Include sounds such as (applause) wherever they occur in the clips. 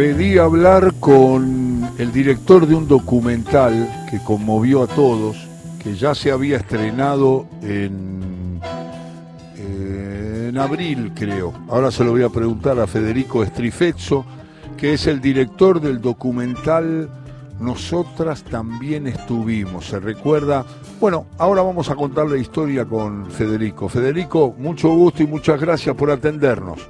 Pedí hablar con el director de un documental que conmovió a todos, que ya se había estrenado en, en abril, creo. Ahora se lo voy a preguntar a Federico Estrifezzo, que es el director del documental Nosotras también estuvimos. ¿Se recuerda? Bueno, ahora vamos a contar la historia con Federico. Federico, mucho gusto y muchas gracias por atendernos.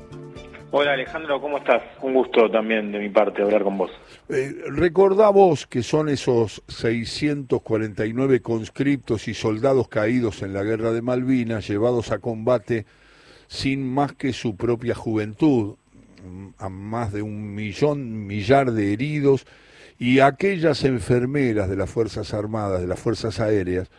Hola Alejandro, ¿cómo estás? Un gusto también de mi parte hablar con vos. Eh, recordá vos que son esos 649 conscriptos y soldados caídos en la guerra de Malvinas, llevados a combate sin más que su propia juventud, a más de un millón, millar de heridos, y aquellas enfermeras de las Fuerzas Armadas, de las Fuerzas Aéreas,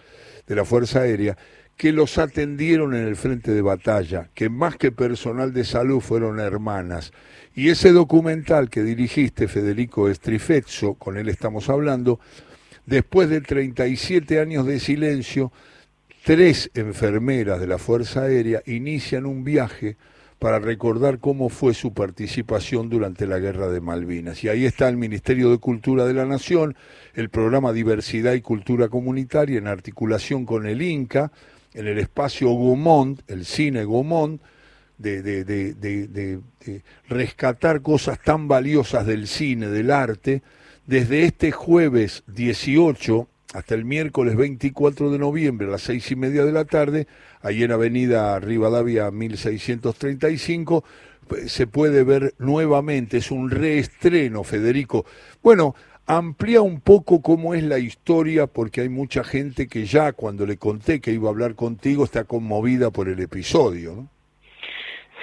de la Fuerza Aérea, que los atendieron en el frente de batalla, que más que personal de salud fueron hermanas. Y ese documental que dirigiste, Federico Estrifezzo, con él estamos hablando, después de 37 años de silencio, tres enfermeras de la Fuerza Aérea inician un viaje para recordar cómo fue su participación durante la Guerra de Malvinas. Y ahí está el Ministerio de Cultura de la Nación, el programa Diversidad y Cultura Comunitaria en articulación con el INCA, en el espacio Gaumont, el cine Gaumont, de, rescatar cosas tan valiosas del cine, del arte, desde este jueves 18 hasta el miércoles 24 de noviembre a las seis y media de la tarde, ahí en Avenida Rivadavia 1635, pues, se puede ver nuevamente, es un reestreno, Federico. Bueno, amplía un poco cómo es la historia, porque hay mucha gente que ya cuando le conté que iba a hablar contigo está conmovida por el episodio, ¿no?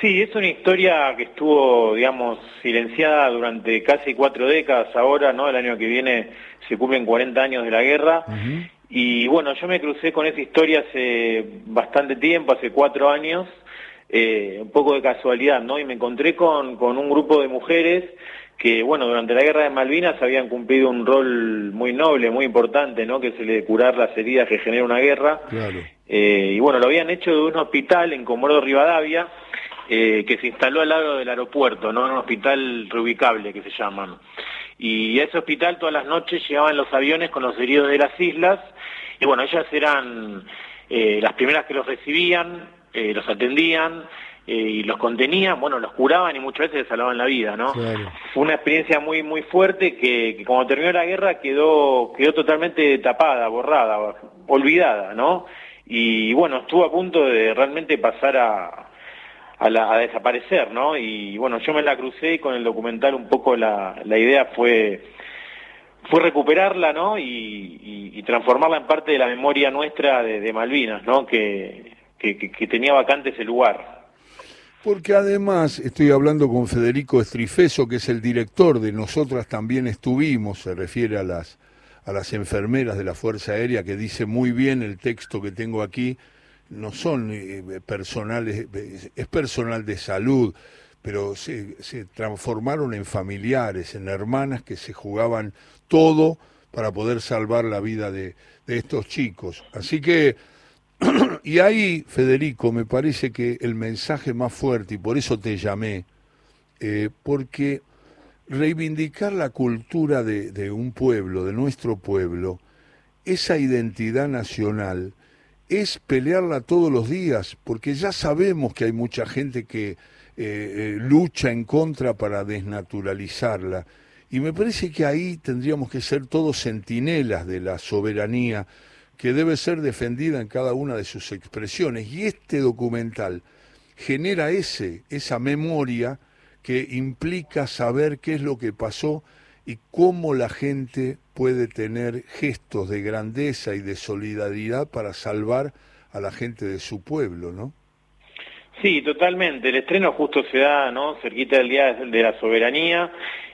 Sí, es una historia que estuvo, digamos, silenciada durante casi cuatro décadas ahora, ¿no? El año que viene se cumplen 40 años de la guerra. Y bueno, yo me crucé con esa historia hace bastante tiempo, hace cuatro años, eh, un poco de casualidad, ¿no? Y me encontré con, con un grupo de mujeres que, bueno, durante la guerra de Malvinas habían cumplido un rol muy noble, muy importante, ¿no? Que es el de curar las heridas que genera una guerra. Eh, y bueno, lo habían hecho de un hospital en Comodoro Rivadavia, eh, que se instaló al lado del aeropuerto, ¿no? Un hospital reubicable que se llaman. Y a ese hospital todas las noches llegaban los aviones con los heridos de las islas, y bueno, ellas eran eh, las primeras que los recibían, los atendían, eh, y los contenían, bueno, los curaban y muchas veces les salvaban la vida, ¿no? Fue una experiencia muy muy fuerte que, que, cuando terminó la guerra quedó quedó totalmente tapada, borrada, olvidada, ¿no? Y bueno, estuvo a punto de realmente pasar a, a, desaparecer, ¿no? Y bueno, yo me la crucé y con el documental un poco la, la idea fue fue recuperarla, ¿no? Y, y, transformarla en parte de la memoria nuestra de, de Malvinas, ¿no? Que, que, que tenía vacante ese lugar. Porque además estoy hablando con Federico Estrifeso, que es el director de Nosotras también estuvimos, se refiere a las, a las enfermeras de la Fuerza Aérea, que dice muy bien el texto que tengo aquí, no son eh, personales, es personal de salud, pero se, se transformaron en familiares, en hermanas que se jugaban todo para poder salvar la vida de, de estos chicos. Así que (clears throat) y ahí, Federico, me parece que el mensaje más fuerte, y por eso te llamé, eh, porque reivindicar la cultura de, un pueblo, de nuestro pueblo, esa identidad nacional, es pelearla todos los días, porque ya sabemos que hay mucha gente que eh, eh, lucha en contra para desnaturalizarla. Y me parece que ahí tendríamos que ser todos centinelas de la soberanía que debe ser defendida en cada una de sus expresiones. Y este documental genera ese, esa memoria que implica saber qué es lo que pasó y cómo la gente puede tener gestos de grandeza y de solidaridad para salvar a la gente de su pueblo, ¿no? Sí, totalmente. El estreno justo se da, ¿no? Cerquita del Día de la Soberanía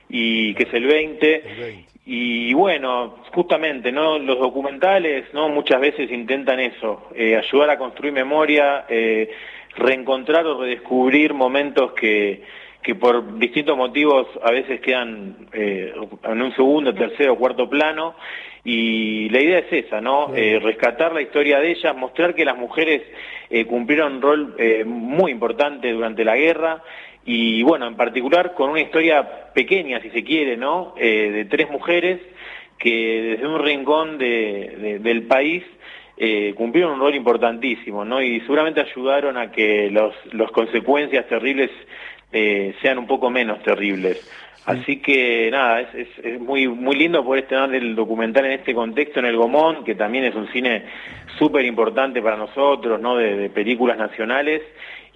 y que es el 20. Y bueno, justamente, ¿no? Los documentales, ¿no? Muchas veces intentan eso, eh, ayudar a construir memoria, eh, reencontrar o redescubrir momentos que, que por distintos motivos a veces quedan eh, en un segundo, tercero, cuarto plano. Y la idea es esa, ¿no? Eh, rescatar la historia de ellas, mostrar que las mujeres eh, cumplieron un rol muy importante durante la guerra y bueno, en particular con una historia pequeña, si se quiere, ¿no? Eh, de tres mujeres que desde un rincón del país eh, cumplieron un rol importantísimo, ¿no? Y seguramente ayudaron a que las consecuencias terribles eh, sean un poco menos terribles. Así que nada, es, es, muy muy lindo poder estrenar el documental en este contexto en el Gomón, que también es un cine súper importante para nosotros, ¿no? De, películas nacionales.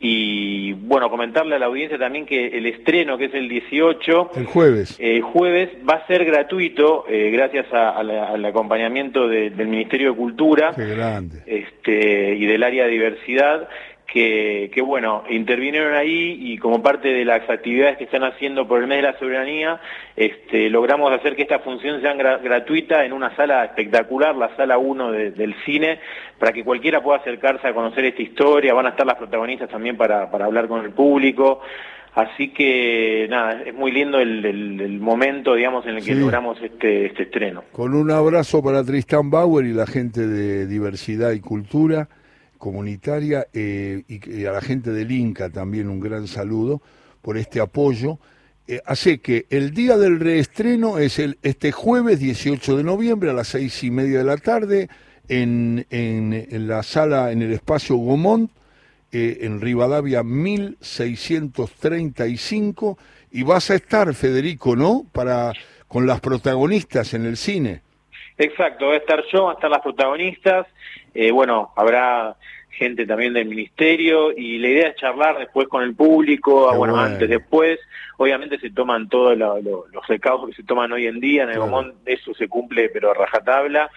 Y bueno, comentarle a la audiencia también que el estreno, que es el 18, el jueves, el jueves va a ser gratuito, eh, gracias al acompañamiento del Ministerio de Cultura Este, y del área de diversidad, que, bueno, intervinieron ahí y como parte de las actividades que están haciendo por el mes de la soberanía, este, logramos hacer que esta función sea gratuita en una sala espectacular, la sala 1 del cine, para que cualquiera pueda acercarse a conocer esta historia, van a estar las protagonistas también para, hablar con el público. Así que nada, es muy lindo el, momento, digamos, en el que logramos este, este estreno. Con un abrazo para Tristan Bauer y la gente de Diversidad y Cultura comunitaria eh, y, a la gente del Inca también un gran saludo por este apoyo. Eh, así que el día del reestreno es el, este jueves 18 de noviembre a las seis y media de la tarde en, en, la sala, en el espacio Gomont, eh, en Rivadavia 1635 y vas a estar, Federico, ¿no? Para, con las protagonistas en el cine. Exacto, va a estar yo, van a estar las protagonistas, eh, bueno, habrá gente también del ministerio y la idea es charlar después con el público, bueno, antes, después, obviamente se toman todos los recados que se toman hoy en día, en el momento eso se cumple pero a rajatabla.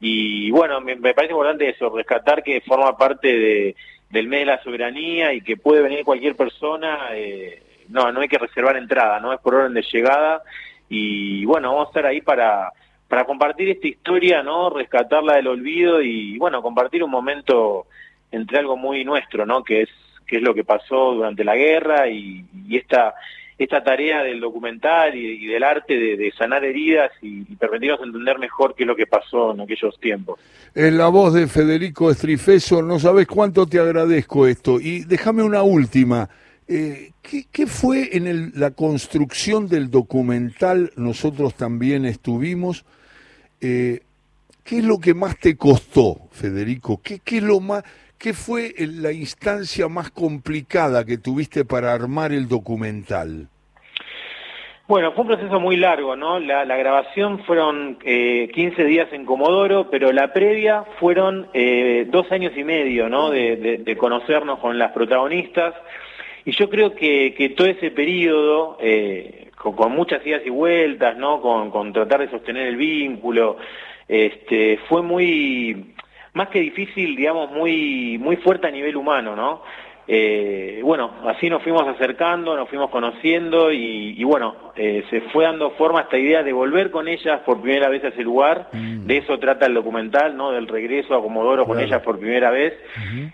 Y bueno, me, parece importante eso, rescatar que forma parte de, del mes de la soberanía y que puede venir cualquier persona, eh, no, no hay que reservar entrada, no es por orden de llegada. Y bueno, vamos a estar ahí para para compartir esta historia, ¿no? Rescatarla del olvido y, bueno, compartir un momento entre algo muy nuestro, ¿no? Que es, que es lo que pasó durante la guerra y, esta, esta tarea del documental y, del arte de, sanar heridas y, permitirnos entender mejor qué es lo que pasó en aquellos tiempos. Es la voz de Federico Estrifeso, no sabes cuánto te agradezco esto. Y déjame una última. Eh, ¿qué, ¿qué, fue en la construcción del documental? Nosotros también estuvimos. Eh, ¿Qué es lo que más te costó, Federico? ¿Qué, es lo más, qué fue la instancia más complicada que tuviste para armar el documental? Bueno, fue un proceso muy largo, ¿no? La, grabación fueron eh, 15 días en Comodoro, pero la previa fueron eh, dos años y medio, ¿no? De, conocernos con las protagonistas. Y yo creo que, todo ese periodo, eh, con, muchas idas y vueltas, ¿no? Con, tratar de sostener el vínculo. Este, fue muy, más que difícil, digamos, muy, muy fuerte a nivel humano, ¿no? Eh, bueno, así nos fuimos acercando, nos fuimos conociendo y, bueno, eh, se fue dando forma esta idea de volver con ellas por primera vez a ese lugar. Mm. De eso trata el documental, ¿no? Del regreso a Comodoro con ellas por primera vez.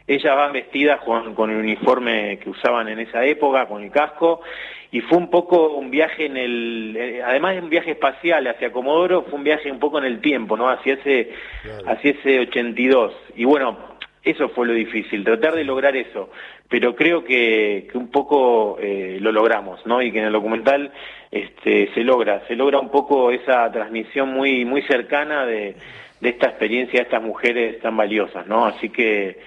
Ellas van vestidas con, con el uniforme que usaban en esa época, con el casco y fue un poco un viaje en el, eh, además de un viaje espacial hacia Comodoro, fue un viaje un poco en el tiempo, ¿no? Hacia ese, hacia ese 82. Y bueno, eso fue lo difícil, tratar de lograr eso. Pero creo que, que un poco eh, lo logramos, ¿no? Y que en el documental este, se logra, se logra un poco esa transmisión muy, muy cercana de, de esta experiencia de estas mujeres tan valiosas, ¿no? Así que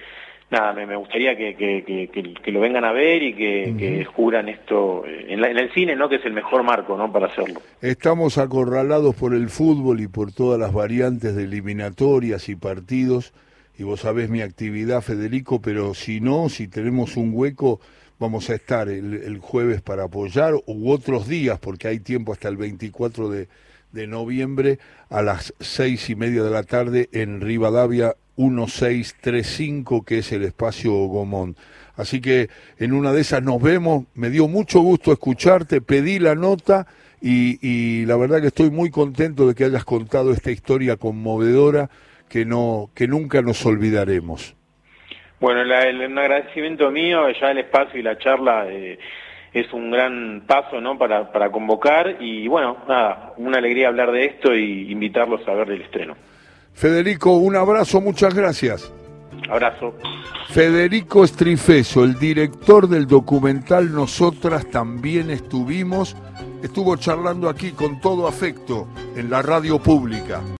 nada, me, gustaría que, lo vengan a ver y que, descubran esto eh, en, el cine, ¿no? Que es el mejor marco, ¿no? Para hacerlo. Estamos acorralados por el fútbol y por todas las variantes de eliminatorias y partidos. Y vos sabés mi actividad, Federico, pero si no, si tenemos un hueco, vamos a estar el, jueves para apoyar u otros días, porque hay tiempo hasta el 24 de, de noviembre a las seis y media de la tarde en Rivadavia 1635, que es el espacio Gomón. Así que en una de esas nos vemos, me dio mucho gusto escucharte, pedí la nota y, la verdad que estoy muy contento de que hayas contado esta historia conmovedora que, no, que nunca nos olvidaremos. Bueno, el, un agradecimiento mío, ya el espacio y la charla eh, es un gran paso ¿no? para, para convocar y bueno, nada, una alegría hablar de esto y invitarlos a ver el estreno. Federico, un abrazo, muchas gracias. Abrazo. Federico Estrifeso, el director del documental Nosotras también estuvimos, estuvo charlando aquí con todo afecto en la radio pública.